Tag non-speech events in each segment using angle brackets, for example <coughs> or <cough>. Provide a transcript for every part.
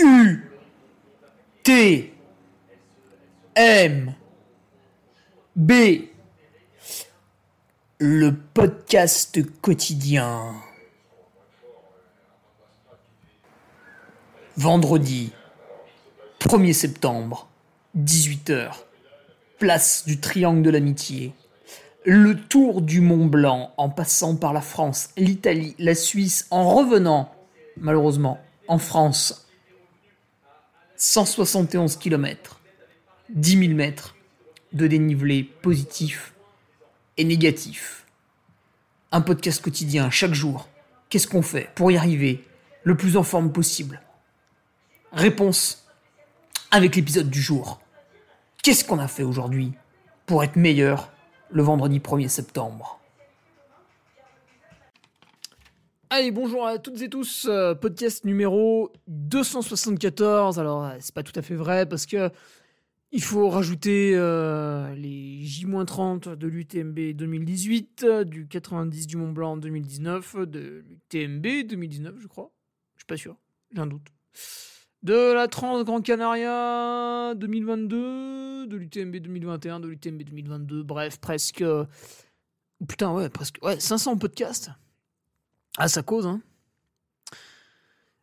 U T M B le podcast quotidien. Vendredi 1er septembre, 18h, place du Triangle de l'Amitié. Le tour du Mont Blanc en passant par la France, l'Italie, la Suisse, en revenant, malheureusement, en France. 171 km, 10 000 mètres de dénivelé positif et négatif. Un podcast quotidien chaque jour. Qu'est-ce qu'on fait pour y arriver le plus en forme possible? Réponse avec l'épisode du jour. Qu'est-ce qu'on a fait aujourd'hui pour être meilleur le vendredi 1er septembre? Allez, bonjour à toutes et tous, euh, podcast numéro 274. Alors, euh, c'est pas tout à fait vrai parce que il faut rajouter euh, les J-30 de l'UTMB 2018, du 90 du Mont Blanc 2019, de l'UTMB 2019, je crois. Je suis pas sûr, j'ai un doute. De la Trans Grand Canaria 2022, de l'UTMB 2021, de l'UTMB 2022, bref, presque. Putain, ouais, presque. Ouais, 500 podcasts. Ah, ça cause, hein.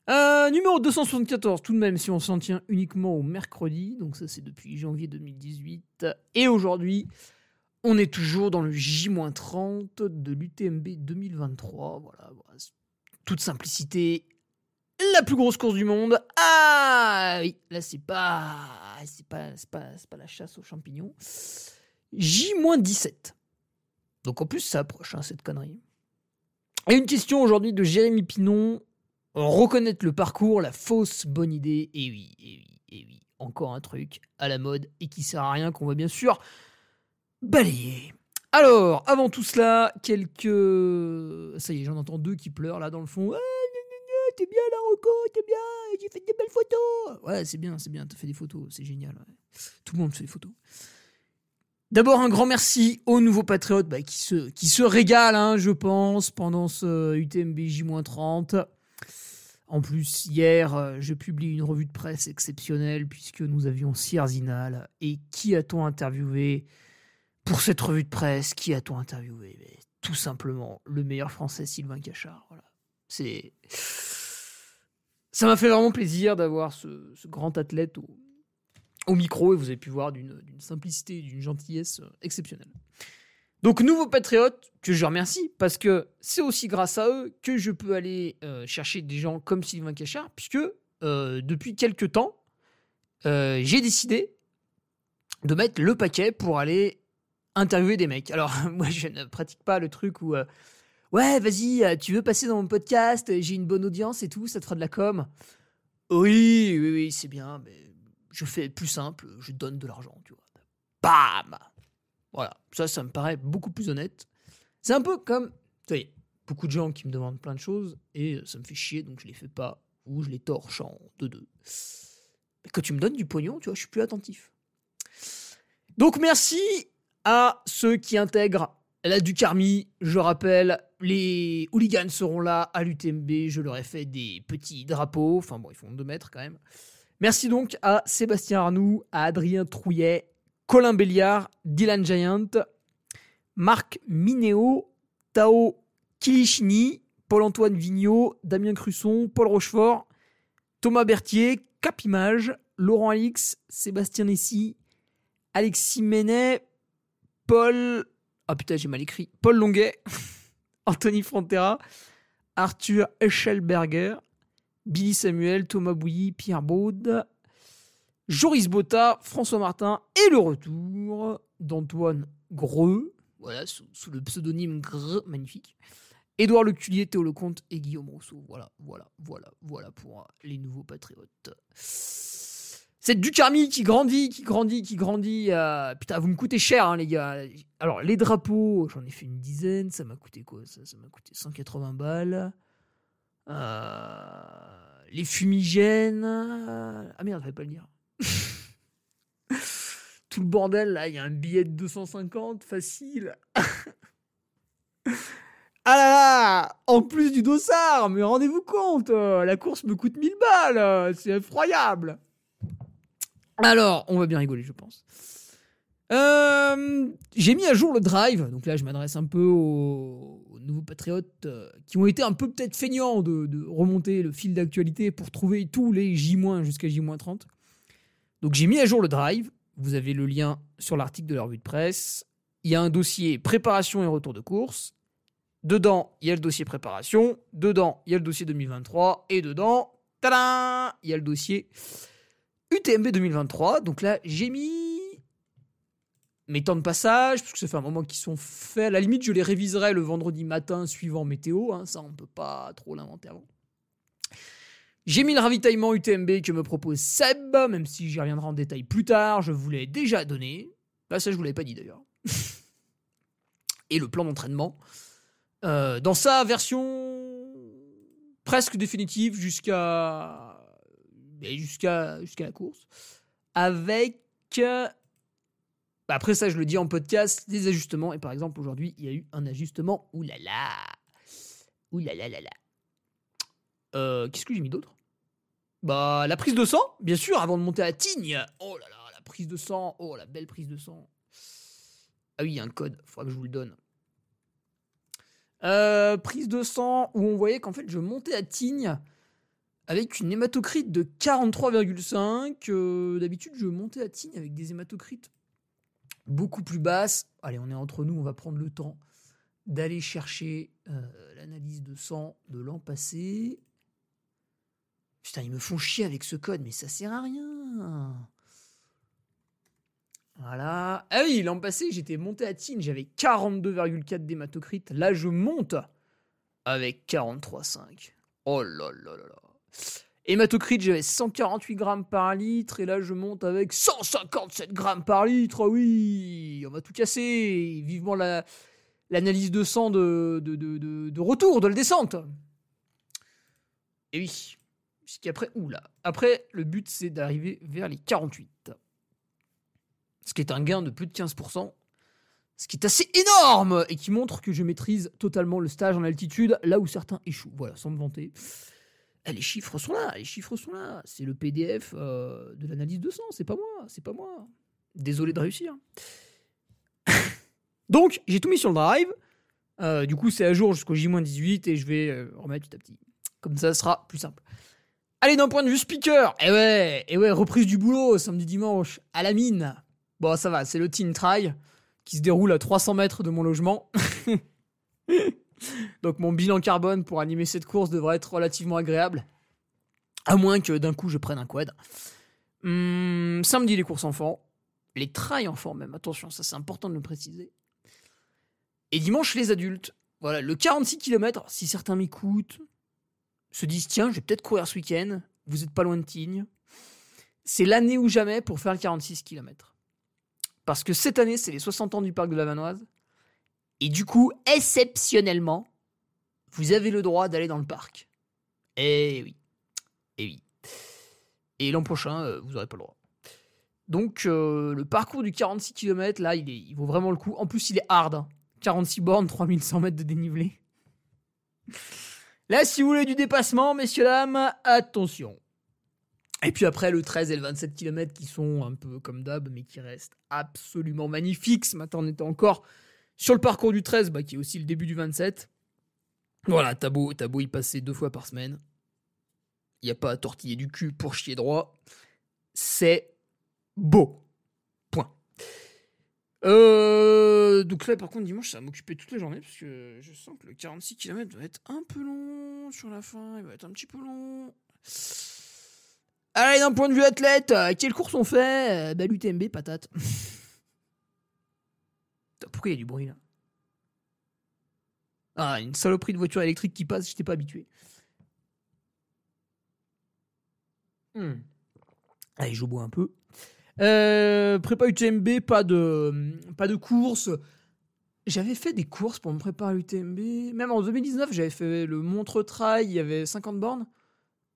Euh, numéro 274, tout de même, si on s'en tient uniquement au mercredi, donc ça c'est depuis janvier 2018. Et aujourd'hui, on est toujours dans le J-30 de l'UTMB 2023. Voilà, voilà, toute simplicité. La plus grosse course du monde. Ah oui, là c'est pas, c'est pas, c'est pas, c'est pas la chasse aux champignons. J-17. Donc en plus ça approche hein, cette connerie. Et une question aujourd'hui de Jérémy Pinon. Reconnaître le parcours, la fausse bonne idée. Et oui, et oui, et oui. Encore un truc à la mode et qui sert à rien qu'on va bien sûr balayer. Alors, avant tout cela, quelques. Ça y est, j'en entends deux qui pleurent là dans le fond. Ah, t'es bien la Rocco, t'es bien, j'ai fait des belles photos. Ouais, c'est bien, c'est bien, t'as fait des photos, c'est génial. Tout le monde fait des photos. D'abord, un grand merci aux nouveaux patriotes bah, qui, se, qui se régalent, hein, je pense, pendant ce UTMB J-30. En plus, hier, euh, je publie une revue de presse exceptionnelle puisque nous avions Zinal. Et qui a-t-on interviewé pour cette revue de presse? Qui a-t-on interviewé? Tout simplement le meilleur français Sylvain Cachard. Voilà. C'est. Ça m'a fait vraiment plaisir d'avoir ce, ce grand athlète au, au micro et vous avez pu voir d'une simplicité et d'une gentillesse euh, exceptionnelle. Donc, nouveaux patriotes, que je remercie, parce que c'est aussi grâce à eux que je peux aller euh, chercher des gens comme Sylvain Cachard, puisque euh, depuis quelques temps, j'ai décidé de mettre le paquet pour aller interviewer des mecs. Alors, <laughs> moi, je ne pratique pas le truc où, ouais, vas-y, tu veux passer dans mon podcast, j'ai une bonne audience et tout, ça te fera de la com. Oui, oui, oui, c'est bien, mais je fais plus simple, je donne de l'argent, tu vois. Bam Voilà, ça, ça me paraît beaucoup plus honnête. C'est un peu comme, vous voyez, beaucoup de gens qui me demandent plein de choses et ça me fait chier, donc je les fais pas ou je les torche en deux-deux. Quand tu me donnes du pognon, tu vois, je suis plus attentif. Donc merci à ceux qui intègrent la Ducarmi. Je rappelle, les hooligans seront là à l'UTMB. Je leur ai fait des petits drapeaux. Enfin bon, ils font deux mètres quand même. Merci donc à Sébastien Arnoux, à Adrien Trouillet, Colin Béliard, Dylan Giant, Marc Minéo, Tao Kilichini, Paul-Antoine Vigneault, Damien Crusson, Paul Rochefort, Thomas Berthier, Capimage, Laurent Alix, Sébastien Nessy, Alexis Menet, Paul. Ah putain, j'ai mal écrit. Paul Longuet, <laughs> Anthony Frontera, Arthur Eschelberger, Billy Samuel, Thomas Bouilly, Pierre Baud, Joris Botta, François Martin et le retour d'Antoine Greux, voilà, sous, le pseudonyme Greux, magnifique. Édouard Leculier, Théo Lecomte et Guillaume Rousseau. Voilà, voilà, voilà, voilà pour les nouveaux patriotes. C'est Ducarmi qui grandit, qui grandit, qui grandit. Euh, putain, vous me coûtez cher, hein, les gars. Alors, les drapeaux, j'en ai fait une dizaine. Ça m'a coûté quoi Ça, ça m'a coûté 180 balles. Euh, les fumigènes. Euh, ah merde, fallait pas le dire. <laughs> Tout le bordel, là, il y a un billet de 250, facile. <laughs> Ah là là En plus du dossard Mais rendez-vous compte euh, La course me coûte 1000 balles euh, C'est effroyable Alors, on va bien rigoler, je pense. Euh, j'ai mis à jour le drive, donc là je m'adresse un peu aux, nouveaux patriotes qui ont été un peu peut-être feignants de, de, remonter le fil d'actualité pour trouver tous les J- jusqu'à J-30. Donc j'ai mis à jour le drive, vous avez le lien sur l'article de la revue de presse. Il y a un dossier préparation et retour de course. Dedans, il y a le dossier préparation. Dedans, il y a le dossier 2023. Et dedans, tadam, il y a le dossier UTMB 2023. Donc là, j'ai mis mes temps de passage, parce que ça fait un moment qu'ils sont faits. À la limite, je les réviserai le vendredi matin suivant météo. Hein. ça, on ne peut pas trop l'inventer avant. J'ai mis le ravitaillement UTMB que me propose Seb, même si j'y reviendrai en détail plus tard. Je vous l'ai déjà donné. Bah, ça, je vous l'avais pas dit d'ailleurs. <laughs> Et le plan d'entraînement. Euh, dans sa version presque définitive jusqu'à jusqu'à jusqu'à la course avec bah, après ça je le dis en podcast des ajustements. Et par exemple aujourd'hui il y a eu un ajustement. Oulala oulala là. Là euh, qu'est-ce que j'ai mis d'autre? Bah la prise de sang bien sûr avant de monter à Tignes. Oh là là la prise de sang. Oh la belle prise de sang. Ah oui il y a un code. Faudra que je vous le donne. Euh, prise de sang où on voyait qu'en fait je montais à Tignes avec une hématocrite de 43,5. Euh, d'habitude je montais à Tignes avec des hématocrites beaucoup plus basses. Allez, on est entre nous, on va prendre le temps d'aller chercher euh, l'analyse de sang de l'an passé. Putain, ils me font chier avec ce code, mais ça sert à rien. Voilà. Ah oui, l'an passé, j'étais monté à Tignes, j'avais 42,4 d'hématocrite. Là, je monte avec 43,5. Oh là là là là. Hématocrite, j'avais 148 grammes par litre, et là, je monte avec 157 grammes par litre. Oui, on va tout casser. Vivement la, l'analyse de sang de, retour, de la descente. Et oui. Puisqu'après, oula. Après, le but, c'est d'arriver vers les 48 ce qui est un gain de plus de 15%, ce qui est assez énorme et qui montre que je maîtrise totalement le stage en altitude, là où certains échouent. Voilà, sans me vanter. Eh, les chiffres sont là, les chiffres sont là. C'est le PDF euh, de l'analyse de sang, c'est pas moi, c'est pas moi. Désolé de réussir. <laughs> Donc, j'ai tout mis sur le drive. Euh, du coup, c'est à jour jusqu'au J-18 et je vais euh, remettre petit à petit. Comme ça, ce sera plus simple. Allez, d'un point de vue speaker, eh ouais, eh ouais, reprise du boulot samedi dimanche à la mine. Bon, ça va, c'est le Teen Try qui se déroule à 300 mètres de mon logement. <laughs> <laughs> Donc mon bilan carbone pour animer cette course devrait être relativement agréable. À moins que d'un coup je prenne un quad. Hum, samedi les courses enfants. Les trails enfants même, attention, ça c'est important de le préciser. Et dimanche les adultes. Voilà, le 46 km, si certains m'écoutent, se disent tiens, je vais peut-être courir ce week-end, vous êtes pas loin de Tignes. C'est l'année ou jamais pour faire le 46 km. Parce que cette année, c'est les 60 ans du parc de la Vanoise. Et du coup, exceptionnellement, vous avez le droit d'aller dans le parc. Eh oui. Eh oui. Et l'an prochain, euh, vous n'aurez pas le droit. Donc, euh, le parcours du 46 km, là, il, vaut vraiment le coup. En plus, il est hard. 46 hein. bornes, 3100 mètres de dénivelé. Là, si vous voulez du dépassement, messieurs, dames, attention. Et puis après, le 13 et le 27 km qui sont un peu comme d'hab, mais qui restent absolument magnifiques. Ce matin, on était encore sur le parcours du 13, bah, qui est aussi le début du 27. Voilà, t'as beau, y passer deux fois par semaine. Il n'y a pas à tortiller du cul pour chier droit. C'est beau. Point. Euh, donc là, par contre, dimanche, ça va m'occuper toute la journée parce que je sens que le 46 km va être un peu long sur la fin. Il va être un petit peu long. Allez, d'un point de vue athlète, euh, quelle course on fait? Euh, Bah, l'UTMB, patate. <laughs> Pourquoi il y a du bruit là Ah, une saloperie de voiture électrique qui passe, je n'étais pas habitué. Hmm. Allez, je bois un peu. Euh, prépa UTMB, pas de, pas de course. J'avais fait des courses pour me préparer à l'UTMB. Même en 2019, j'avais fait le Montre Trail, il y avait 50 bornes.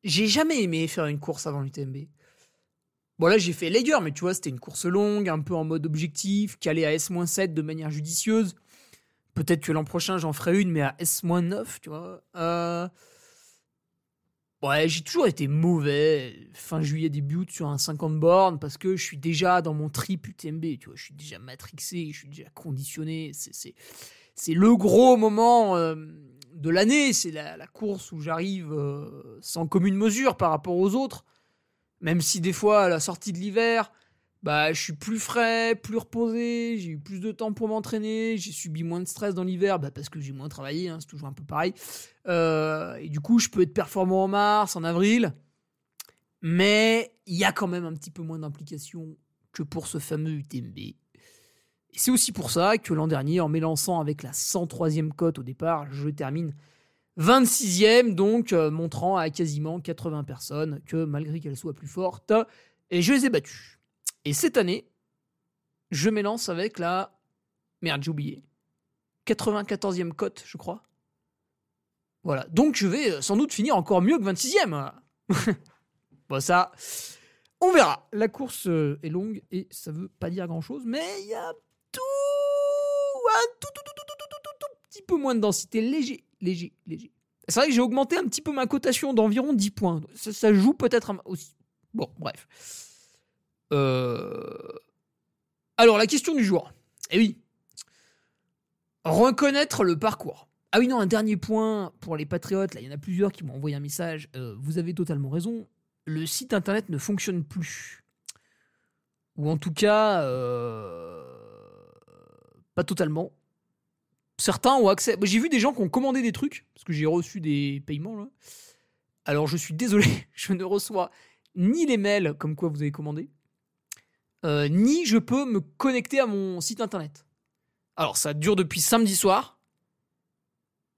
J'ai jamais aimé faire une course avant l'UTMB. Bon, là, j'ai fait Lager, mais tu vois, c'était une course longue, un peu en mode objectif, calé à S-7 de manière judicieuse. Peut-être que l'an prochain, j'en ferai une, mais à S-9, tu vois. Euh, ouais, j'ai toujours été mauvais. Fin juillet, début sur un 50 bornes, parce que je suis déjà dans mon trip UTMB, tu vois. Je suis déjà matrixé, je suis déjà conditionné. C'est le gros moment euh, de l'année. C'est la, course où j'arrive euh, sans commune mesure par rapport aux autres. Même si des fois, à la sortie de l'hiver, bah, je suis plus frais, plus reposé, j'ai eu plus de temps pour m'entraîner, j'ai subi moins de stress dans l'hiver, bah, parce que j'ai moins travaillé, hein, c'est toujours un peu pareil. Euh, et du coup, je peux être performant en mars, en avril, mais il y a quand même un petit peu moins d'implication que pour ce fameux UTMB. Et c'est aussi pour ça que l'an dernier, en m'élançant avec la 103e cote au départ, je termine 26e, donc euh, montrant à quasiment 80 personnes que malgré qu'elles soient plus fortes, et je les ai battues. Et cette année, je m'élance avec la. Merde, j'ai oublié. 94e cote, je crois. Voilà. Donc je vais euh, sans doute finir encore mieux que 26e. bon, ça. On verra. La course euh, est longue et ça veut pas dire grand chose, mais il y a tout. Un tout, tout, tout, petit peu moins de densité. Léger, léger, léger. C'est vrai que j'ai augmenté un petit peu ma cotation d'environ 10 points. Ça, joue peut-être aussi. Bon, bref. Euh, alors, la question du jour. Eh oui. Reconnaître le parcours. Ah oui, non, un dernier point pour les patriotes. Là, il y en a plusieurs qui m'ont envoyé un message. Euh, vous avez totalement raison. Le site internet ne fonctionne plus. Ou en tout cas, euh, pas totalement. Certains ont accès. J'ai vu des gens qui ont commandé des trucs, parce que j'ai reçu des paiements. Alors, je suis désolé, <laughs> je ne reçois ni les mails comme quoi vous avez commandé, euh, ni je peux me connecter à mon site internet. Alors ça dure depuis samedi soir.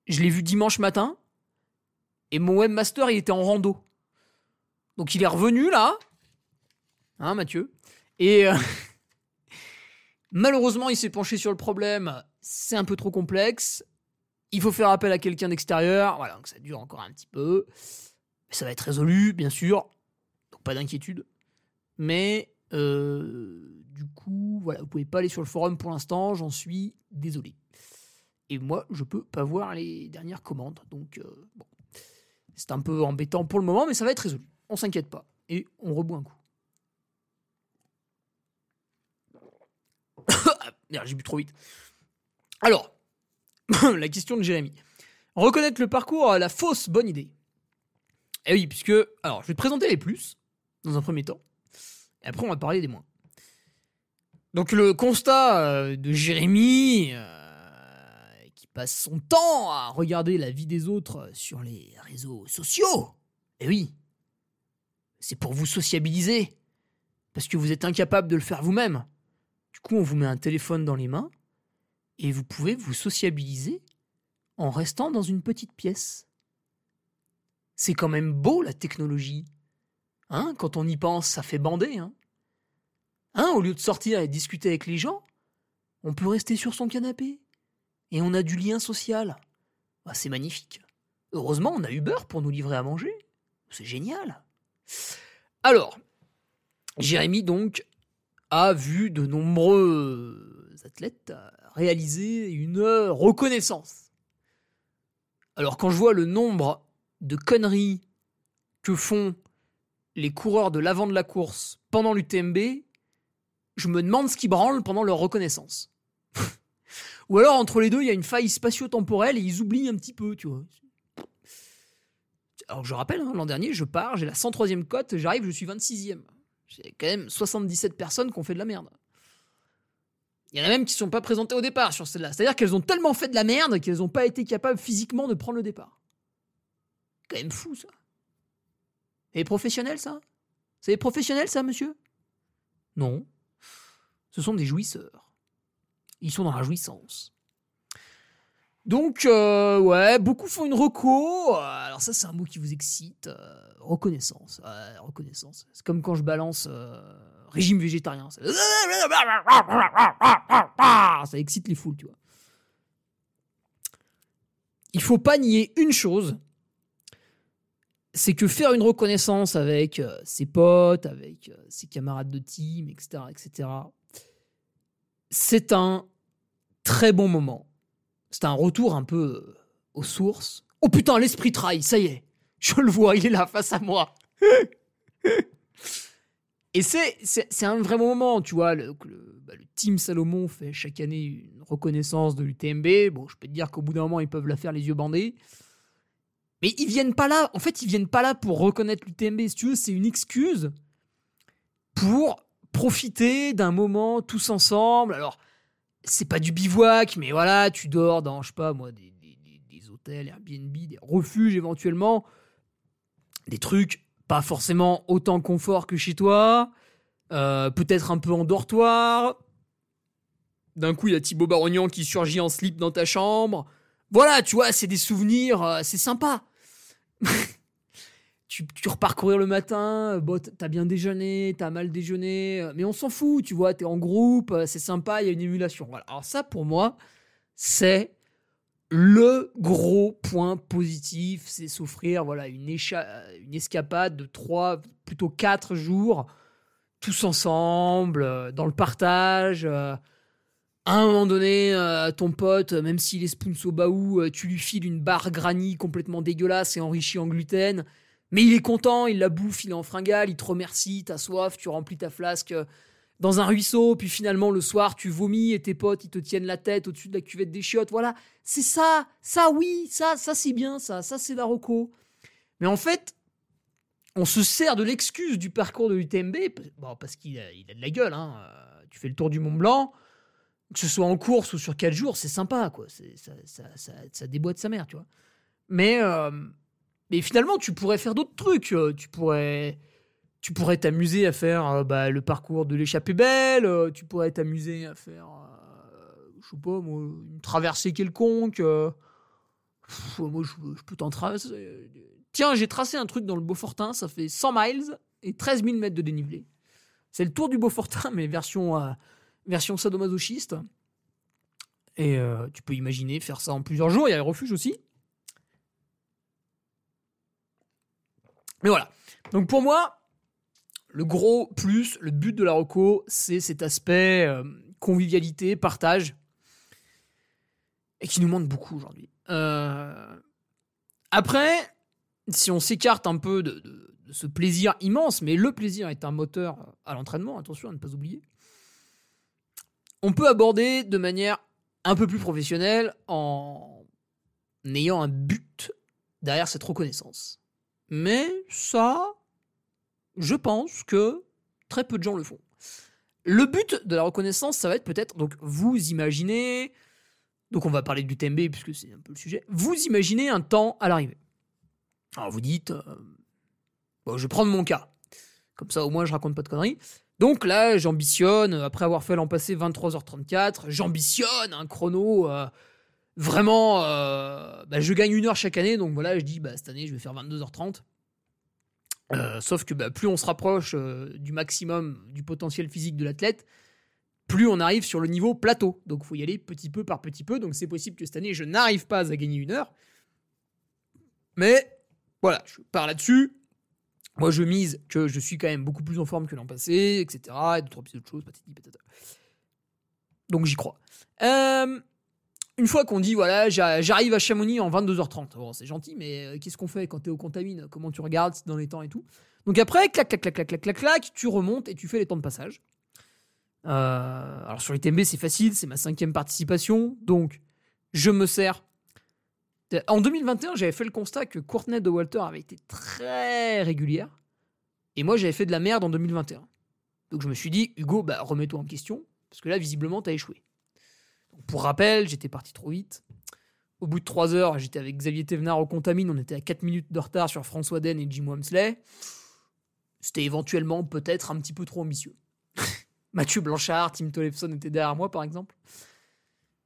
Je l'ai vu dimanche matin. Et mon webmaster, il était en rando. Donc il est revenu là. Hein, Mathieu Et euh, <laughs> malheureusement, il s'est penché sur le problème. C'est un peu trop complexe. Il faut faire appel à quelqu'un d'extérieur. Voilà, donc ça dure encore un petit peu. Mais ça va être résolu, bien sûr. Donc pas d'inquiétude. Mais euh, du coup, voilà, vous pouvez pas aller sur le forum pour l'instant, j'en suis désolé. Et moi, je peux pas voir les dernières commandes, donc euh, bon, c'est un peu embêtant pour le moment, mais ça va être résolu. On s'inquiète pas et on reboit un coup. <coughs> Merde, j'ai bu trop vite. Alors, <laughs> la question de Jérémy. Reconnaître le parcours à la fausse bonne idée. Eh oui, puisque. Alors, je vais te présenter les plus, dans un premier temps. Et après, on va parler des moins. Donc le constat euh, de Jérémy, euh, qui passe son temps à regarder la vie des autres sur les réseaux sociaux, eh oui, c'est pour vous sociabiliser, parce que vous êtes incapable de le faire vous-même. Du coup, on vous met un téléphone dans les mains, et vous pouvez vous sociabiliser en restant dans une petite pièce. C'est quand même beau la technologie. Hein, quand on y pense, ça fait bander. Hein. hein, au lieu de sortir et discuter avec les gens, on peut rester sur son canapé. Et on a du lien social. Bah, c'est magnifique. Heureusement, on a Uber pour nous livrer à manger. C'est génial. Alors, Jérémy, donc, a vu de nombreux athlètes réaliser une reconnaissance. Alors, quand je vois le nombre de conneries que font les coureurs de l'avant de la course pendant l'UTMB, je me demande ce qui branle pendant leur reconnaissance. <laughs> Ou alors, entre les deux, il y a une faille spatio-temporelle et ils oublient un petit peu, tu vois. Alors, je rappelle, hein, l'an dernier, je pars, j'ai la 103e cote, j'arrive, je suis 26e. J'ai quand même 77 personnes qui ont fait de la merde. Il y en a même qui ne sont pas présentées au départ sur celle-là. C'est-à-dire qu'elles ont tellement fait de la merde qu'elles n'ont pas été capables physiquement de prendre le départ. Quand même fou, ça. Et professionnel, ça? C'est professionnel, ça, monsieur? Non. Ce sont des jouisseurs. Ils sont dans la jouissance. Donc, euh, ouais, beaucoup font une reco. Alors ça, c'est un mot qui vous excite. Euh, reconnaissance. reconnaissance. C'est comme quand je balance euh, régime végétarien. Ça... excite les foules, tu vois. Il faut pas nier une chose, c'est que faire une reconnaissance avec euh, ses potes, avec euh, ses camarades de team, etc., etc., c'est un très bon moment. C'était un retour un peu euh, aux sources. Oh putain, l'esprit trahi, ça y est. Je le vois, il est là face à moi. <laughs> Et c'est, un vrai moment, tu vois. Le, bah, le, Team Salomon fait chaque année une reconnaissance de l'UTMB. Bon, je peux te dire qu'au bout d'un moment, ils peuvent la faire les yeux bandés. Mais ils viennent pas là. En fait, ils viennent pas là pour reconnaître l'UTMB. Si tu veux, c'est une excuse pour profiter d'un moment tous ensemble. Alors, c'est pas du bivouac, mais voilà, tu dors dans, je sais pas moi, des, des hôtels, Airbnb, des refuges éventuellement. Des trucs pas forcément autant confort que chez toi, euh, peut-être un peu en dortoir. D'un coup, il y a Thibaut Barognan qui surgit en slip dans ta chambre. Voilà, tu vois, c'est des souvenirs, euh, c'est sympa. <laughs> tu, tu repars courir le matin, bon, t'as bien déjeuné, t'as mal déjeuné, euh, mais on s'en fout, tu vois, t'es en groupe, c'est sympa, il y a une émulation. Alors ça, pour moi, c'est le gros point positif, c'est s'offrir voilà, une, une escapade de trois, plutôt quatre jours, tous ensemble, euh, dans le partage. Euh, à un moment donné, euh, ton pote, même s'il est spoons au baou, tu lui files une barre granny complètement dégueulasse et enrichie en gluten. Mais il est content, il la bouffe, il est en fringale, il te remercie, t'as soif, tu remplis ta flasque dans un ruisseau, puis finalement le soir tu vomis et tes potes ils te tiennent la tête au-dessus de la cuvette des chiottes. Voilà, c'est ça, ça oui, ça, ça c'est bien, ça, ça c'est la roco. Mais en fait, on se sert de l'excuse du parcours de l'UTMB, bon, parce qu'il a, de la gueule. Hein. Euh, tu fais le tour du Mont Blanc, que ce soit en course ou sur 4 jours, c'est sympa, quoi. Ça, ça, ça, ça, déboîte sa mère, tu vois. Mais, euh, mais finalement, tu pourrais faire d'autres trucs. Euh, tu pourrais tu pourrais t'amuser à faire euh, bah, le parcours de l'échappée belle, euh, tu pourrais t'amuser à faire, euh, je sais pas, moi, une traversée quelconque. moi, je, peux t'en tracer. Tiens, j'ai tracé un truc dans le Beaufortin, ça fait 100 miles et 13 000 mètres de dénivelé. C'est le tour du Beaufortin, mais version, version sadomasochiste. Et tu peux imaginer faire ça en plusieurs jours. Il y a les refuges aussi. Mais voilà. Donc pour moi, le gros plus, le but de la reco, c'est cet aspect euh, convivialité, partage, et qui nous manque beaucoup aujourd'hui. Euh, après, si on s'écarte un peu de, ce plaisir immense, mais le plaisir est un moteur à l'entraînement, attention à ne pas oublier, on peut aborder de manière un peu plus professionnelle en ayant un but derrière cette reconnaissance. Mais ça, je pense que très peu de gens le font. Le but de la reconnaissance, ça va être peut-être, donc vous imaginez, donc on va parler du TMB puisque c'est un peu le sujet, vous imaginez un temps à l'arrivée. Alors vous dites, euh, je vais prendre mon cas, comme ça au moins je raconte pas de conneries. Donc là, j'ambitionne, après avoir fait l'an passé 23h34, j'ambitionne un chrono euh, vraiment, euh, bah, je gagne une heure chaque année, donc voilà, je dis, bah, cette année je vais faire 22h30. Euh, sauf que bah, plus on se rapproche euh, du maximum du potentiel physique de l'athlète, plus on arrive sur le niveau plateau. Donc il faut y aller petit peu par petit peu. Donc c'est possible que cette année, je n'arrive pas à gagner une heure. Mais voilà, je pars là-dessus. Moi, je mise que je suis quand même beaucoup plus en forme que l'an passé, etc. Et d'autres autres choses, patati. Donc j'y crois. Euh, une fois qu'on dit, voilà, j'arrive à Chamonix en 22h30. Bon, c'est gentil, mais euh, qu'est-ce qu'on fait quand t'es au contamine Comment tu regardes dans les temps et tout? Donc après, clac, clac, clac, clac, clac, clac, clac, tu remontes et tu fais les temps de passage. Euh, alors sur les TMB, c'est facile, c'est ma cinquième participation. Donc, je me sers. En 2021, j'avais fait le constat que Courtenay de Walter avait été très régulière. Et moi, j'avais fait de la merde en 2021. Donc je me suis dit, Hugo, bah, remets-toi en question. Parce que là, visiblement, t'as échoué. Pour rappel, j'étais parti trop vite. Au bout de 3 heures, j'étais avec Xavier Thévenard au Contamine. On était à 4 minutes de retard sur François Den et Jim Wamsley. C'était éventuellement peut-être un petit peu trop ambitieux. <laughs> Mathieu Blanchard, Tim Tollefson étaient derrière moi, par exemple.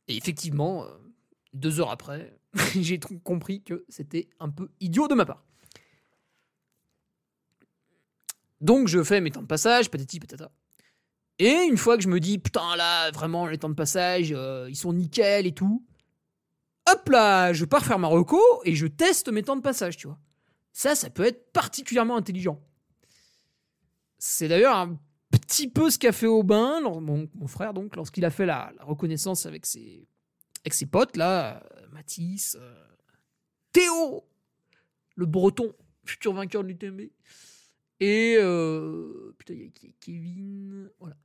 Et effectivement, euh, deux heures après, <laughs> j'ai compris que c'était un peu idiot de ma part. Donc je fais mes temps de passage, patati patata. Et une fois que je me dis, putain, là, vraiment, les temps de passage, euh, ils sont nickel et tout, hop là, je pars faire ma reco et je teste mes temps de passage, tu vois. Ça, ça peut être particulièrement intelligent. C'est d'ailleurs un petit peu ce qu'a fait Aubin, mon, mon frère, donc, lorsqu'il a fait la, reconnaissance avec ses, avec ses potes là, Mathis, Théo, le breton, futur vainqueur de l'UTMB. Et putain, il y a Kevin, voilà.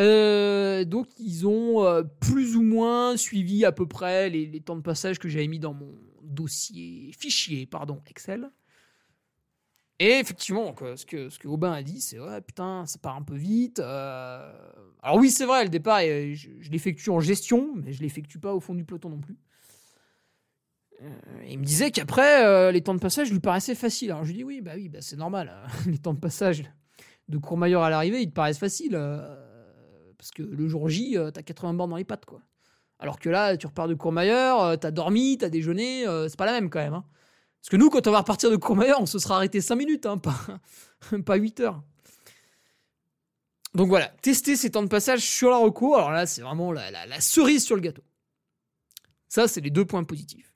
Euh, donc ils ont euh, plus ou moins suivi à peu près les, temps de passage que j'avais mis dans mon dossier, fichier, pardon, Excel. Et effectivement, ce, que, ce que Aubin a dit, c'est ouais, putain, ça part un peu vite. Euh. Alors oui, c'est vrai, le départ, je, l'effectue en gestion, mais je l'effectue pas au fond du peloton non plus. il me disait qu'après, les temps de passage lui paraissaient faciles. Alors je lui dis oui, bah oui, bah c'est normal. Hein. <laughs> les temps de passage de Courmayeur à l'arrivée, ils te paraissent faciles. Parce que le jour J, euh, t'as 80 bornes dans les pattes, quoi. Alors que là, tu repars de Courmayeur, euh, t'as dormi, t'as déjeuné, euh, c'est pas la même quand même. Hein. Parce que nous, quand on va repartir de Courmayeur, on se sera arrêté 5 minutes, hein, <laughs> pas, pas 8 heures. Donc voilà, tester ces temps de passage sur la reco, alors là, c'est vraiment la, cerise sur le gâteau. Ça, c'est les deux points positifs.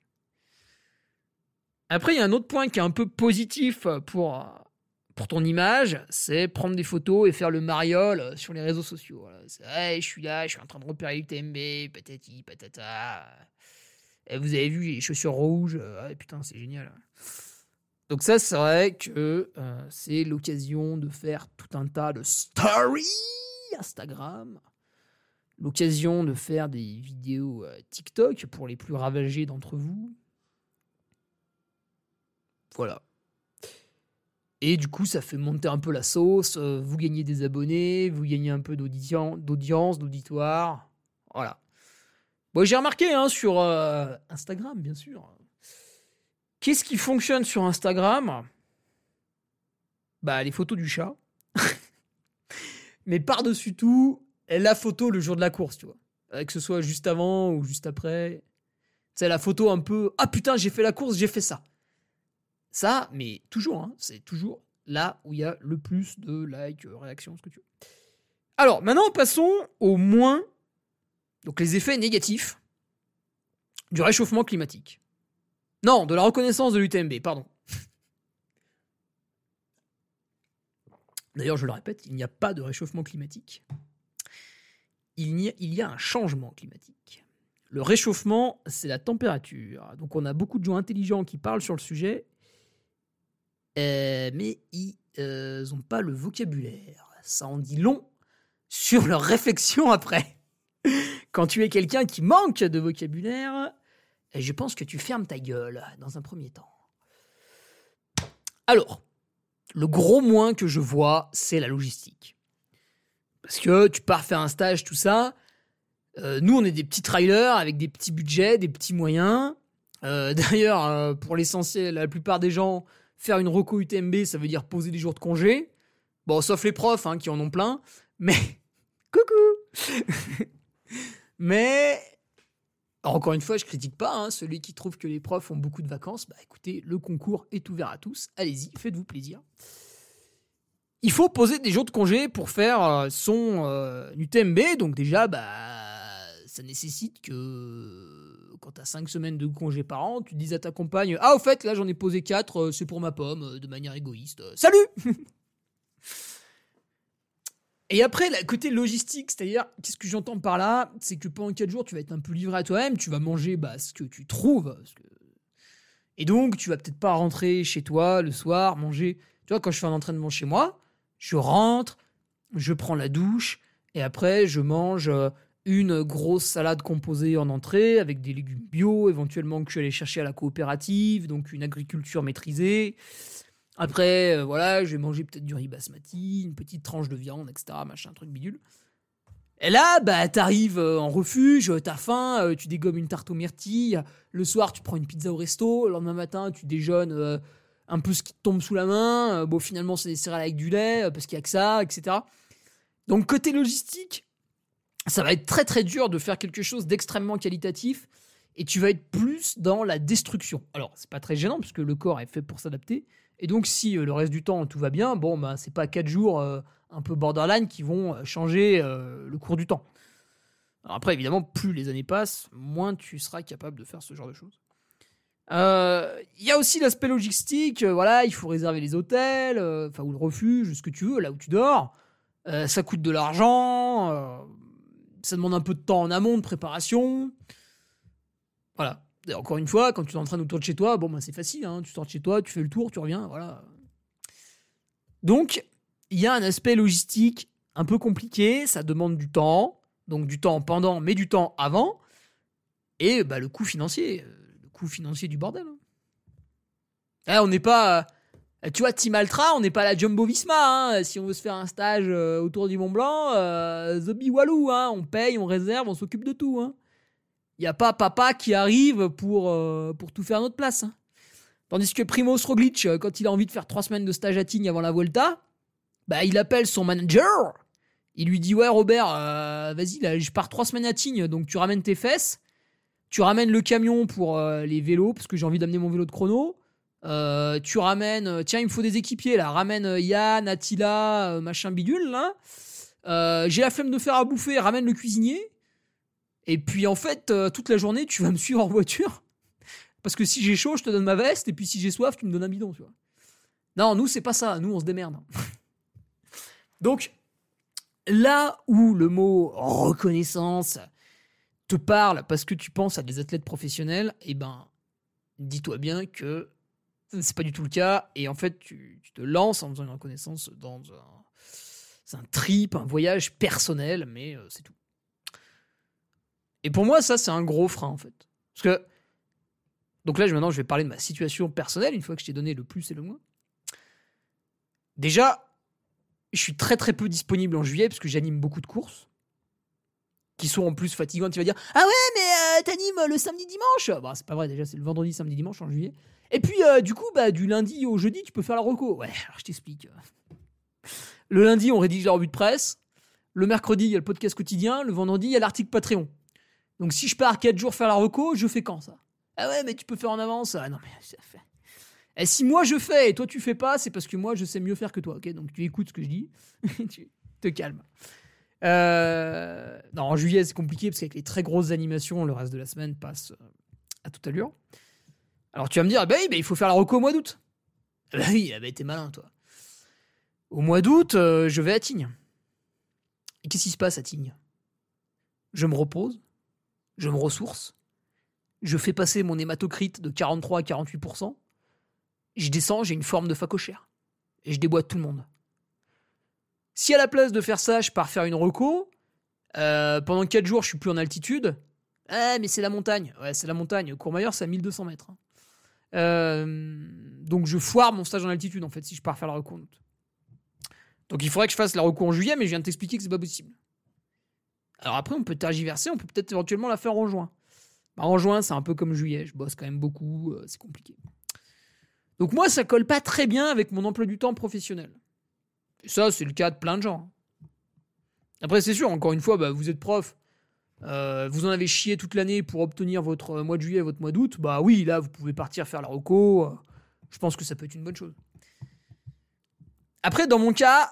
Après, il y a un autre point qui est un peu positif pour, pour ton image, c'est prendre des photos et faire le mariole euh, sur les réseaux sociaux. Je suis là, je suis en train de repérer l'UTMB, patati, patata. Et vous avez vu les chaussures rouges, euh, putain, c'est génial. Donc ça, c'est vrai que euh, c'est l'occasion de faire tout un tas de stories Instagram, l'occasion de faire des vidéos TikTok pour les plus ravagés d'entre vous. Voilà. Et du coup, ça fait monter un peu la sauce. Euh, vous gagnez des abonnés, vous gagnez un peu d'audience, d'auditoire. Voilà. Bon, j'ai remarqué hein, sur euh, Instagram, bien sûr. Qu'est-ce qui fonctionne sur Instagram? Bah, les photos du chat. <laughs> Mais par-dessus tout, la photo le jour de la course, tu vois. Euh, que ce soit juste avant ou juste après. C'est la photo un peu Ah putain, j'ai fait la course, j'ai fait ça. Ça, mais toujours, hein, c'est toujours là où il y a le plus de likes, euh, réactions, ce que tu veux. Alors, maintenant, passons au moins, donc les effets négatifs du réchauffement climatique. Non, de la reconnaissance de l'UTMB, pardon. <laughs> D'ailleurs, je le répète, il n'y a pas de réchauffement climatique. Il y, a, il y a un changement climatique. Le réchauffement, c'est la température. Donc on a beaucoup de gens intelligents qui parlent sur le sujet euh, mais ils n'ont euh, pas le vocabulaire. Ça en dit long sur leur réflexion après. Quand tu es quelqu'un qui manque de vocabulaire, je pense que tu fermes ta gueule dans un premier temps. Alors, le gros moins que je vois, c'est la logistique. Parce que tu pars faire un stage, tout ça. Euh, nous, on est des petits trailers avec des petits budgets, des petits moyens. <laughs> D'ailleurs, pour l'essentiel, la plupart des gens, Faire une reco UTMB, ça veut dire poser des jours de congé. Bon, sauf les profs hein, qui en ont plein. Mais. <laughs> Coucou <laughs> Mais. Encore une fois, je critique pas hein, celui qui trouve que les profs ont beaucoup de vacances. Bah écoutez, le concours est ouvert à tous. Allez-y, faites-vous plaisir. Il faut poser des jours de congé pour faire euh, son UTMB. Euh, Donc déjà, bah, ça nécessite que quand tu as 5 semaines de congé par an, tu dis à ta compagne Ah, au fait, là j'en ai posé 4, euh, c'est pour ma pomme, euh, de manière égoïste. Euh, salut <laughs> Et après, le côté logistique, c'est-à-dire, qu'est-ce que j'entends par là? C'est que pendant 4 jours, tu vas être un peu livré à toi-même, tu vas manger bah, ce que tu trouves. Et donc, tu vas peut-être pas rentrer chez toi le soir, manger. Tu vois, quand je fais un entraînement chez moi, je rentre, je prends la douche, et après, je mange une grosse salade composée en entrée avec des légumes bio, éventuellement que je suis allé chercher à la coopérative, donc une agriculture maîtrisée. Après, euh, voilà, je vais manger peut-être du riz basmati, une petite tranche de viande, etc., machin, truc bidule. Et là, bah, t'arrives euh, en refuge, t'as faim, euh, tu dégommes une tarte aux myrtilles, le soir, tu prends une pizza au resto, le lendemain matin, tu déjeunes un peu ce qui te tombe sous la main, bon, finalement, c'est des céréales avec du lait, parce qu'il y a que ça, etc. Donc, côté logistique, ça va être très très dur de faire quelque chose d'extrêmement qualitatif et tu vas être plus dans la destruction. Alors, c'est pas très gênant puisque le corps est fait pour s'adapter. Et donc, si euh, le reste du temps tout va bien, bon, ben, c'est pas 4 jours euh, un peu borderline qui vont euh, changer le cours du temps. après, évidemment, plus les années passent, moins tu seras capable de faire ce genre de choses. Il y a aussi l'aspect logistique. voilà, il faut réserver les hôtels, enfin, ou le refuge, ce que tu veux, là où tu dors. ça coûte de l'argent ça demande un peu de temps en amont de préparation. Voilà. Encore une fois, quand tu t'entraînes autour de chez toi, bon, bah, c'est facile. Hein. Tu sors de chez toi, tu fais le tour, tu reviens. Voilà. Donc, il y a un aspect logistique un peu compliqué. Ça demande du temps. Donc, du temps pendant, mais du temps avant. Et bah, le coût financier. euh, Le coût financier du bordel. hein. Eh, on n'est pas. Euh, Tu vois, Team Altra, on n'est pas la Jumbo Visma. hein. Si on veut se faire un stage euh, autour du Mont Blanc, euh, The Walou, hein. on paye, on réserve, on s'occupe de tout. Hein. Il n'y a pas papa qui arrive pour, euh, pour tout faire à notre place. hein. Tandis que Primoz Roglic, euh, quand il a envie de faire trois semaines de stage à Tignes avant la Vuelta, bah, il appelle son manager. Il lui dit Ouais, Robert, vas-y, je pars trois semaines à Tignes, donc tu ramènes tes fesses. Tu ramènes le camion pour les vélos, parce que j'ai envie d'amener mon vélo de chrono. Euh, tu ramènes, euh, tiens, il me faut des équipiers là. Ramène euh, Yann, Attila, machin bidule là. J'ai la flemme de faire à bouffer, ramène le cuisinier. Et puis en fait, toute la journée, tu vas me suivre en voiture. <laughs> Parce que si j'ai chaud, je te donne ma veste. Et puis si j'ai soif, tu me donnes un bidon, tu vois. Non, nous, c'est pas ça. Nous, on se démerde. <laughs> Donc, là où le mot reconnaissance te parle parce que tu penses à des athlètes professionnels, eh ben, dis-toi bien que c'est pas du tout le cas. Et en fait, tu, te lances en faisant une reconnaissance dans un, un trip, un voyage personnel, mais euh, c'est tout. Et pour moi, ça, c'est un gros frein, en fait. Parce que. Donc là, maintenant, je vais parler de ma situation personnelle, une fois que je t'ai donné le plus et le moins. Déjà, je suis très très peu disponible en juillet parce que j'anime beaucoup de courses qui sont en plus fatigantes. Tu vas dire Ah ouais, mais euh, t'animes le samedi dimanche Bah, c'est pas vrai, déjà, c'est le vendredi, samedi, dimanche en juillet. Et puis, euh, du coup, bah, du lundi au jeudi, tu peux faire la reco. Ouais, alors je t'explique. Le lundi, on rédige la revue de presse. Le mercredi, il y a le podcast quotidien. Le vendredi, il y a l'article Patreon. Donc, si je pars 4 jours faire la reco, je fais quand ça? Ah ouais, mais tu peux faire en avance. Ah non, mais ça fait. Et si moi je fais et toi tu fais pas, c'est parce que moi je sais mieux faire que toi, ok? Donc tu écoutes ce que je dis, <laughs> tu te calmes. Euh, en juillet c'est compliqué parce qu'avec les très grosses animations, le reste de la semaine passe euh, à toute allure. Alors tu vas me dire, bah, il faut faire la reco au mois d'août. Bah oui, ah bah t'es malin toi. Au mois d'août, euh, je vais à Tignes. Et qu'est-ce qui se passe à Tignes? Je me repose, je me ressource, je fais passer mon hématocrite de 43 à 48%, je descends, j'ai une forme de facochère. Et je déboîte tout le monde. Si à la place de faire ça, je pars faire une reco, euh, pendant 4 jours, je suis plus en altitude. Ah, mais c'est la montagne. Ouais, c'est la montagne. Courmayeur, c'est à 1200 mètres. hein. Euh, donc je foire mon stage en altitude, en fait, si je pars faire la reco en août. Donc il faudrait que je fasse la reco en juillet, mais je viens de t'expliquer que c'est pas possible. Alors après, on peut tergiverser, on peut peut-être éventuellement la faire en juin. Bah, en juin, c'est un peu comme juillet. Je bosse quand même beaucoup, euh, c'est compliqué. Donc moi, ça colle pas très bien avec mon emploi du temps professionnel. Ça, c'est le cas de plein de gens. Après, c'est sûr, encore une fois, bah, vous êtes prof, euh, vous en avez chié toute l'année pour obtenir votre mois de juillet et votre mois d'août, bah oui, là, vous pouvez partir faire la reco. je pense que ça peut être une bonne chose. Après, dans mon cas,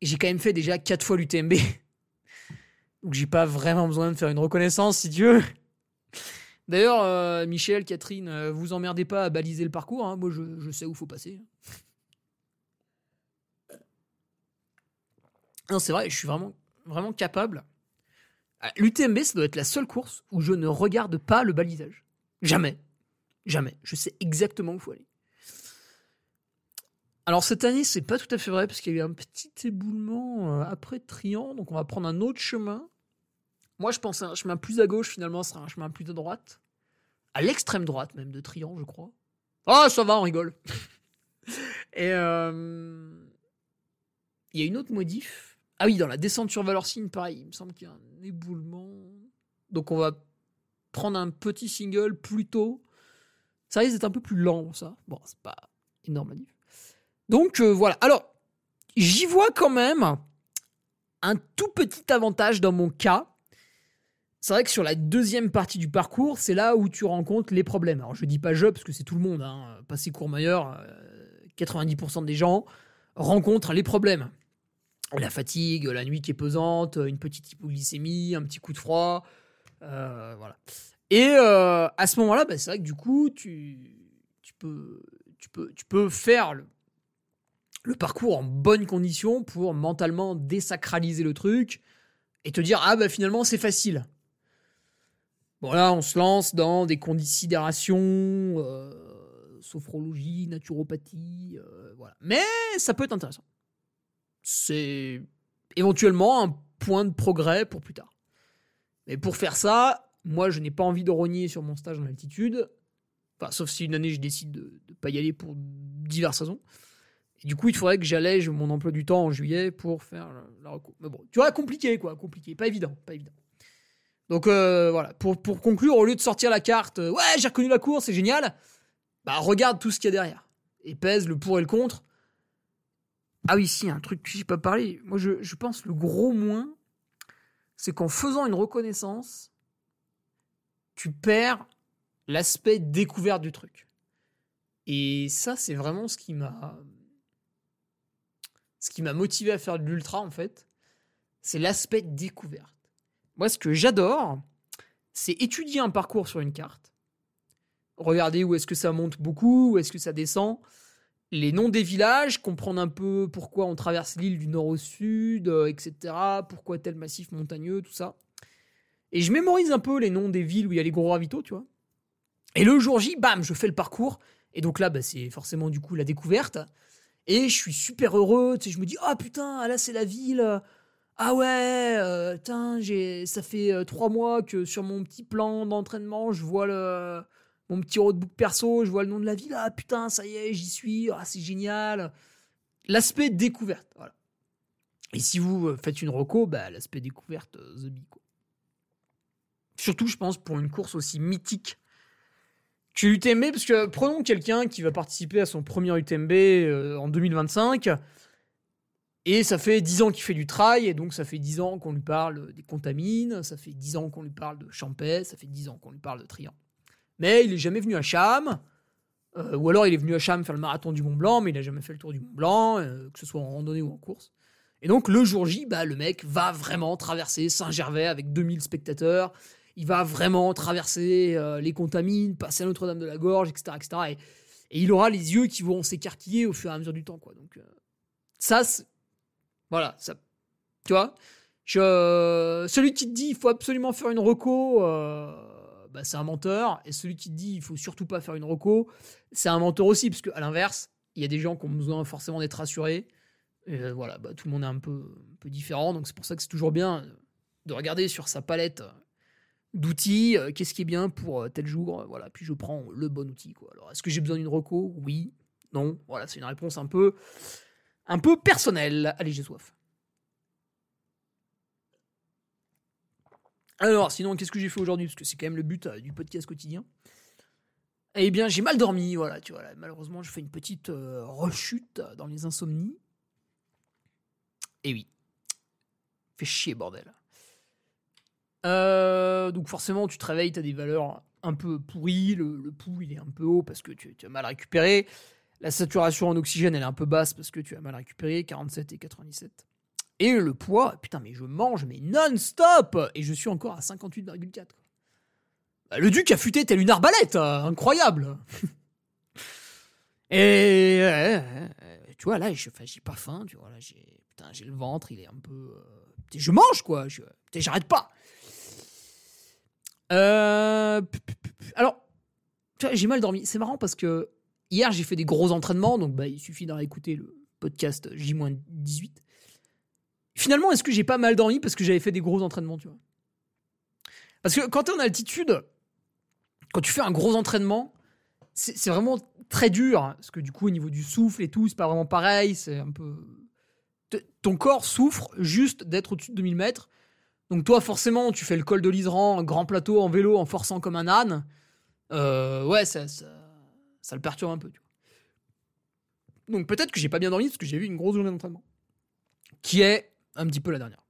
j'ai quand même fait déjà 4 fois l'UTMB. <laughs> Donc j'ai pas vraiment besoin de faire une reconnaissance, si veux. D'ailleurs, euh, Michel, Catherine, euh, vous emmerdez pas à baliser le parcours. hein. Moi, je, je sais où faut passer. Non, c'est vrai, je suis vraiment, vraiment capable. Ah, L'UTMB, ça doit être la seule course où je ne regarde pas le balisage. Jamais. Jamais. Je sais exactement où il faut aller. Alors cette année, c'est pas tout à fait vrai parce qu'il y a eu un petit éboulement euh, après Trian, donc on va prendre un autre chemin. Moi, je pensais un chemin plus à gauche, finalement, ce sera un chemin plus à droite. À l'extrême droite, même, de Trian, je crois. Ah, ça va, on rigole. <laughs> Et euh, il y a une autre modif. Ah oui, dans la descente sur Valorcine, pareil, il me semble qu'il y a un éboulement. Donc on va prendre un petit single plus tôt. Ça risque d'être un peu plus lent, ça. Bon, c'est pas énorme. Donc euh, voilà. Alors, j'y vois quand même un tout petit avantage dans mon cas. C'est vrai que sur la deuxième partie du parcours, c'est là où tu rencontres les problèmes. Alors je dis pas je parce que c'est tout le monde. Hein. Passer Courmayeur, euh, 90% des gens rencontrent les problèmes. La fatigue, la nuit qui est pesante, une petite hypoglycémie, un petit coup de froid. euh, voilà. Et euh, à ce moment-là, bah, c'est vrai que du coup, tu, tu, peux, tu, peux, tu peux faire le, parcours en bonne condition pour mentalement désacraliser le truc et te dire ah bah finalement c'est facile. Bon, là, on se lance dans des considérations, euh, sophrologie, naturopathie, voilà. Mais ça peut être intéressant. C'est éventuellement un point de progrès pour plus tard. Mais pour faire ça, moi, je n'ai pas envie de rogner sur mon stage en altitude. Enfin, sauf si une année, je décide de ne pas y aller pour diverses raisons. Et du coup, il faudrait que j'allège mon emploi du temps en juillet pour faire la, recours. Mais bon, tu vois, compliqué, quoi, compliqué. Pas évident, pas évident. Donc euh, voilà, pour, pour conclure, au lieu de sortir la carte, euh, ouais, j'ai reconnu la course, c'est génial, bah regarde tout ce qu'il y a derrière. Et pèse le pour et le contre. Ah oui, si, un truc que j'ai pas parlé. Moi, je, pense le gros moins, c'est qu'en faisant une reconnaissance, tu perds l'aspect découverte du truc. Et ça, c'est vraiment ce qui m'a. Ce qui m'a motivé à faire de l'ultra, en fait, c'est l'aspect découverte. Moi, ce que j'adore, c'est étudier un parcours sur une carte. Regarder où est-ce que ça monte beaucoup, où est-ce que ça descend. Les noms des villages, comprendre un peu pourquoi on traverse l'île du nord au sud, euh, etc. Pourquoi tel massif montagneux, tout ça. Et je mémorise un peu les noms des villes où il y a les gros ravitaux, tu vois. Et le jour J, bam, je fais le parcours. Et donc là, bah, c'est forcément du coup la découverte. Et je suis super heureux. Tu sais, je me dis, ah oh, putain, là c'est la ville. Ah ouais, euh, j'ai, ça fait euh, trois mois que sur mon petit plan d'entraînement, je vois le, mon petit roadbook perso, je vois le nom de la ville. Ah putain, ça y est, j'y suis. Ah, c'est génial. L'aspect découverte, voilà. Et si vous euh, faites une reco, bah, l'aspect découverte, The Bee, quoi. Surtout, je pense, pour une course aussi mythique que l'UTMB, parce que prenons quelqu'un qui va participer à son premier UTMB euh, en 2025, et ça fait 10 ans qu'il fait du trail, et donc ça fait 10 ans qu'on lui parle des contamines, ça fait 10 ans qu'on lui parle de Champais, ça fait 10 ans qu'on lui parle de Trian. Mais il est jamais venu à Cham, euh, ou alors il est venu à Cham faire le marathon du Mont Blanc, mais il n'a jamais fait le tour du Mont Blanc, euh, que ce soit en randonnée ou en course. Et donc le jour J, bah, le mec va vraiment traverser Saint-Gervais avec 2000 spectateurs, il va vraiment traverser euh, les contamines, passer à Notre-Dame-de-la-Gorge, etc. etc. Et, il aura les yeux qui vont s'écarquiller au fur et à mesure du temps. Quoi. Donc, ça, voilà, ça, tu vois. Je, celui qui te dit il faut absolument faire une reco, bah, c'est un menteur. Et celui qui dit il faut surtout pas faire une reco, c'est un menteur aussi. Parce qu'à l'inverse, il y a des gens qui ont besoin forcément d'être rassurés. Et voilà, bah, tout le monde est un peu, différent. Donc c'est pour ça que c'est toujours bien de regarder sur sa palette d'outils, euh, qu'est-ce qui est bien pour euh, tel jour, euh, voilà, puis je prends le bon outil. Quoi. Alors, est-ce que j'ai besoin d'une reco? Oui, non, voilà, c'est une réponse un peu, un peu personnelle. Allez, j'ai soif. Alors, sinon, qu'est-ce que j'ai fait aujourd'hui? Parce que c'est quand même le but du podcast quotidien. Eh bien, j'ai mal dormi, voilà, tu vois. malheureusement, je fais une petite rechute dans les insomnies. Et oui. Fait chier, bordel. Euh, donc forcément, tu te réveilles, tu as des valeurs un peu pourries, le, pouls il est un peu haut parce que tu, as mal récupéré, la saturation en oxygène elle est un peu basse parce que tu as mal récupéré, 47 et 97. Et le poids, putain mais je mange mais non-stop et je suis encore à 58,4. Bah, le duc a futé tel une arbalète, hein, incroyable <laughs> Et tu vois là, j'ai pas faim, tu vois là, j'ai le ventre, il est un peu... Euh, je mange quoi, j'arrête pas euh, alors, j'ai mal dormi. C'est marrant parce que hier, j'ai fait des gros entraînements, donc bah, il suffit d'en écouter le podcast J-18. Finalement, est-ce que j'ai pas mal dormi parce que j'avais fait des gros entraînements, Parce que quand tu es en altitude, quand tu fais un gros entraînement, c'est vraiment très dur. Hein, parce que du coup, au niveau du souffle et tout, c'est pas vraiment pareil. C'est un peu. Ton corps souffre juste d'être au-dessus de 2000 mètres. Donc toi, forcément, tu fais le col de l'Isran, un grand plateau en vélo, en forçant comme un âne. Euh, ouais, ça, ça, le perturbe un peu. Donc peut-être que j'ai pas bien dormi parce que j'ai eu une grosse journée d'entraînement. Qui est un petit peu la dernière.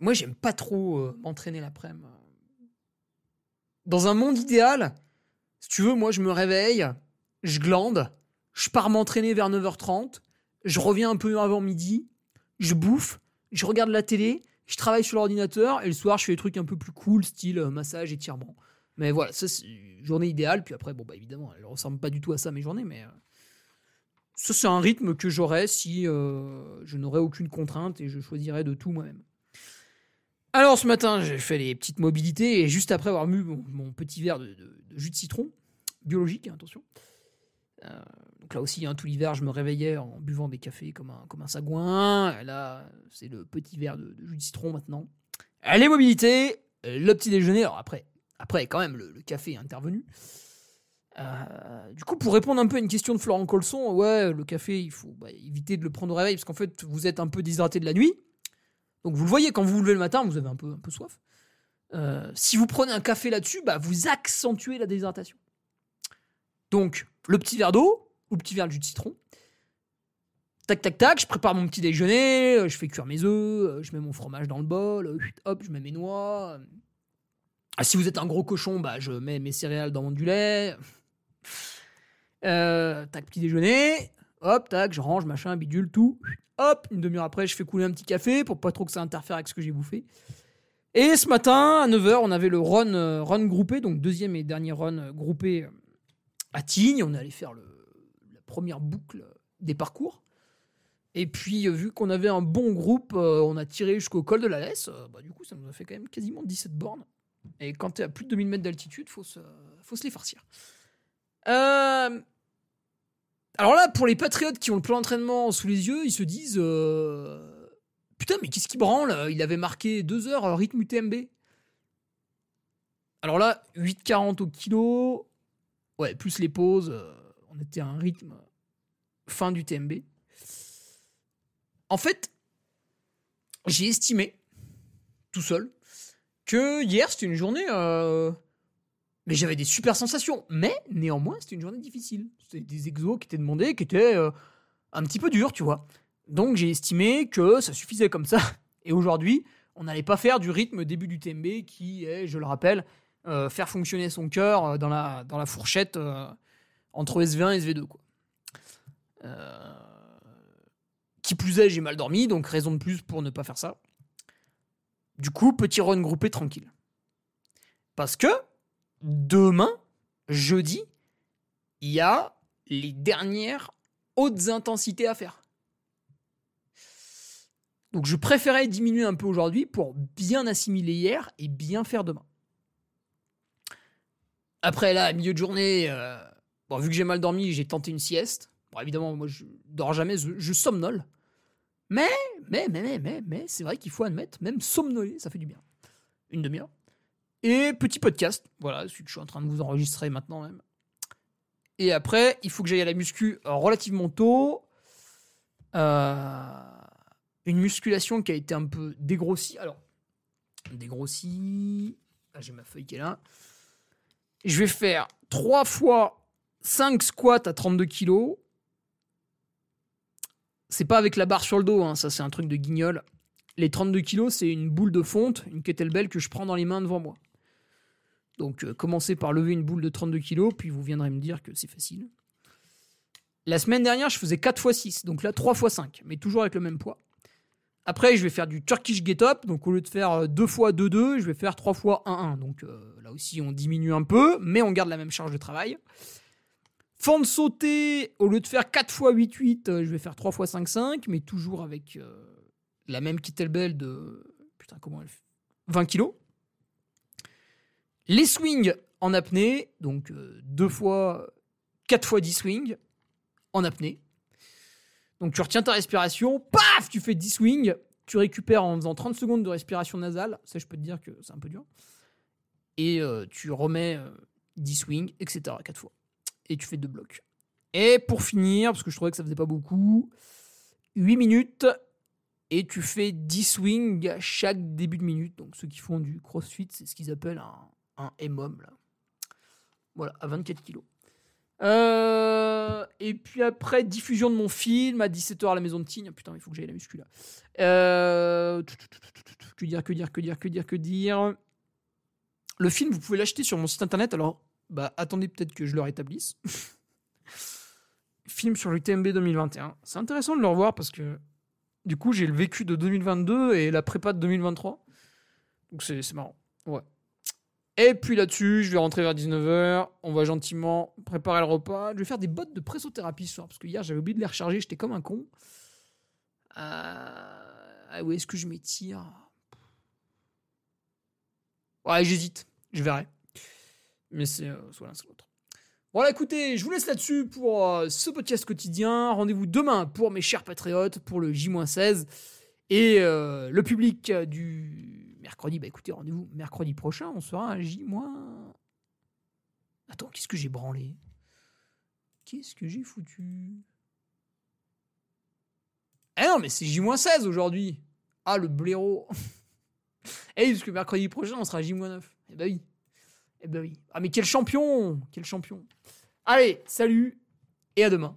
Moi, j'aime pas trop euh, m'entraîner l'après-midi. Dans un monde idéal, si tu veux, moi, je me réveille, je glande, je pars m'entraîner vers 9h30, je reviens un peu avant midi, je bouffe, je regarde la télé, je travaille sur l'ordinateur et le soir, je fais des trucs un peu plus cool, style euh, massage, étirement. Mais voilà, ça, c'est une journée idéale. Puis après, bon, bah évidemment, elle ressemble pas du tout à ça, mes journées, mais. Euh, ça, c'est un rythme que j'aurais si euh, je n'aurais aucune contrainte et je choisirais de tout moi-même. Alors ce matin, j'ai fait les petites mobilités et juste après avoir bu mon, petit verre de, jus de citron, biologique, attention. Euh, donc là aussi, hein, tout l'hiver, je me réveillais en buvant des cafés comme un, comme un sagouin. Là, c'est le petit verre de, jus de citron maintenant. Les mobilités, le petit déjeuner. Alors après, après quand même, le, café est intervenu. Euh, du coup, pour répondre un peu à une question de Florent Colson, ouais, le café, il faut bah, éviter de le prendre au réveil parce qu'en fait, vous êtes un peu déshydraté de la nuit. Donc vous le voyez, quand vous vous levez le matin, vous avez un peu, un peu soif. Euh, si vous prenez un café là-dessus, bah, vous accentuez la déshydratation. Donc, le petit verre d'eau ou le petit verre de jus de citron. Tac, tac, tac, je prépare mon petit déjeuner, euh, je fais cuire mes œufs, je mets mon fromage dans le bol, hop, je mets mes noix. Ah, si vous êtes un gros cochon, bah, je mets mes céréales dans mon du lait. Tac, petit déjeuner. Hop, tac, je range, machin, bidule, tout. Hop, une demi-heure après, je fais couler un petit café pour pas trop que ça interfère avec ce que j'ai bouffé. Et ce matin, à 9h, on avait le run, euh, run groupé, donc deuxième et dernier run euh, groupé euh, à Tignes. On allé faire la première boucle des parcours. Et puis, vu qu'on avait un bon groupe, on a tiré jusqu'au col de la Laisse. Bah, du coup, ça nous a fait quand même quasiment 17 bornes. Et quand tu à plus de 2000 mètres d'altitude, faut se, faut se les farcir. Euh, alors là, pour les patriotes qui ont le plan d'entraînement sous les yeux, ils se disent euh, Putain, mais qu'est-ce qui branle? Il avait marqué 2 heures euh, rythme UTMB. Alors là, 8,40 au kilo. Ouais, plus les pauses, on était à un rythme fin du TMB. En fait, j'ai estimé, tout seul, que hier, c'était une journée mais j'avais des super sensations. Mais néanmoins, c'était une journée difficile. C'était des exos qui étaient demandés, qui étaient euh, un petit peu durs, tu vois. Donc j'ai estimé que ça suffisait comme ça. <laughs> Et aujourd'hui, on n'allait pas faire du rythme début du TMB qui est, je le rappelle, euh, faire fonctionner son cœur euh, dans la, dans la fourchette entre SV1 et SV2. Quoi. Qui plus est, j'ai mal dormi, donc raison de plus pour ne pas faire ça. Du coup, petit run groupé tranquille. Parce que demain, jeudi, il y a les dernières hautes intensités à faire. Donc je préférais diminuer un peu aujourd'hui pour bien assimiler hier et bien faire demain. Après là, milieu de journée, euh, vu que j'ai mal dormi, j'ai tenté une sieste. Bon, évidemment, moi je dors jamais, je, je somnole. Mais, mais, mais, mais, mais, mais c'est vrai qu'il faut admettre, même somnoler, ça fait du bien. Une demi-heure. Et petit podcast, voilà, je suis en train de vous enregistrer maintenant même. Et après, il faut que j'aille à la muscu relativement tôt. Euh, une musculation qui a été un peu dégrossie. Alors, dégrossie. Ah, j'ai ma feuille qui est là. Je vais faire 3 fois 5 squats à 32 kg. C'est pas avec la barre sur le dos, hein, ça c'est un truc de guignol. Les 32 kg, c'est une boule de fonte, une kettlebell que je prends dans les mains devant moi. Donc euh, commencez par lever une boule de 32 kg, puis vous viendrez me dire que c'est facile. La semaine dernière, je faisais 4 x 6, donc là 3 x 5, mais toujours avec le même poids. Après, je vais faire du Turkish Get Up, donc au lieu de faire 2 x 2, 2, je vais faire 3 x 1, 1. Donc euh, là aussi, on diminue un peu, mais on garde la même charge de travail. Fente sauter, au lieu de faire 4 x 8, 8, je vais faire 3 x 5, 5, mais toujours avec euh, la même kettlebell de. Putain, comment elle fait 20 kg. Les swings en apnée, donc euh, deux fois, 4 fois 10 swings en apnée. Donc tu retiens ta respiration, paf, tu fais 10 swings, tu récupères en faisant 30 secondes de respiration nasale, ça je peux te dire que c'est un peu dur. Et euh, tu remets 10 euh, swings, etc. 4 fois. Et tu fais deux blocs. Et pour finir, parce que je trouvais que ça faisait pas beaucoup, 8 minutes et tu fais 10 swings à chaque début de minute. Donc ceux qui font du crossfit, c'est ce qu'ils appellent un, un EMOM, là. Voilà, à 24 kilos. Euh, et puis après, diffusion de mon film à 17h à la maison de Tignes. Putain, il faut que j'aille la muscu là. Que dire, que dire, que dire, que dire, que dire. Le film, vous pouvez l'acheter sur mon site internet. Alors, bah, attendez peut-être que je le rétablisse. <laughs> film sur l'UTMB 2021. C'est intéressant de le revoir parce que du coup, j'ai le vécu de 2022 et la prépa de 2023. Donc, c'est marrant. Ouais. Et puis là-dessus, je vais rentrer vers 19h. On va gentiment préparer le repas. Je vais faire des bottes de pressothérapie ce soir. Parce que hier, j'avais oublié de les recharger. J'étais comme un con. Euh... Ah, où est-ce que je m'étire? Ouais, j'hésite. Je verrai. Mais c'est euh, soit l'un, soit l'autre. Voilà, écoutez, je vous laisse là-dessus pour euh, ce podcast quotidien. Rendez-vous demain pour mes chers patriotes, pour le J-16. Et euh, le public du mercredi, bah écoutez, rendez-vous mercredi prochain, on sera à J-. Attends, qu'est-ce que j'ai branlé? Qu'est-ce que j'ai foutu? Eh non, mais c'est J-16 aujourd'hui Ah, le blaireau <laughs> Eh, parce que mercredi prochain, on sera à J-9. Eh bah oui. Eh ben oui. Ah mais quel champion Quel champion Allez, salut et à demain.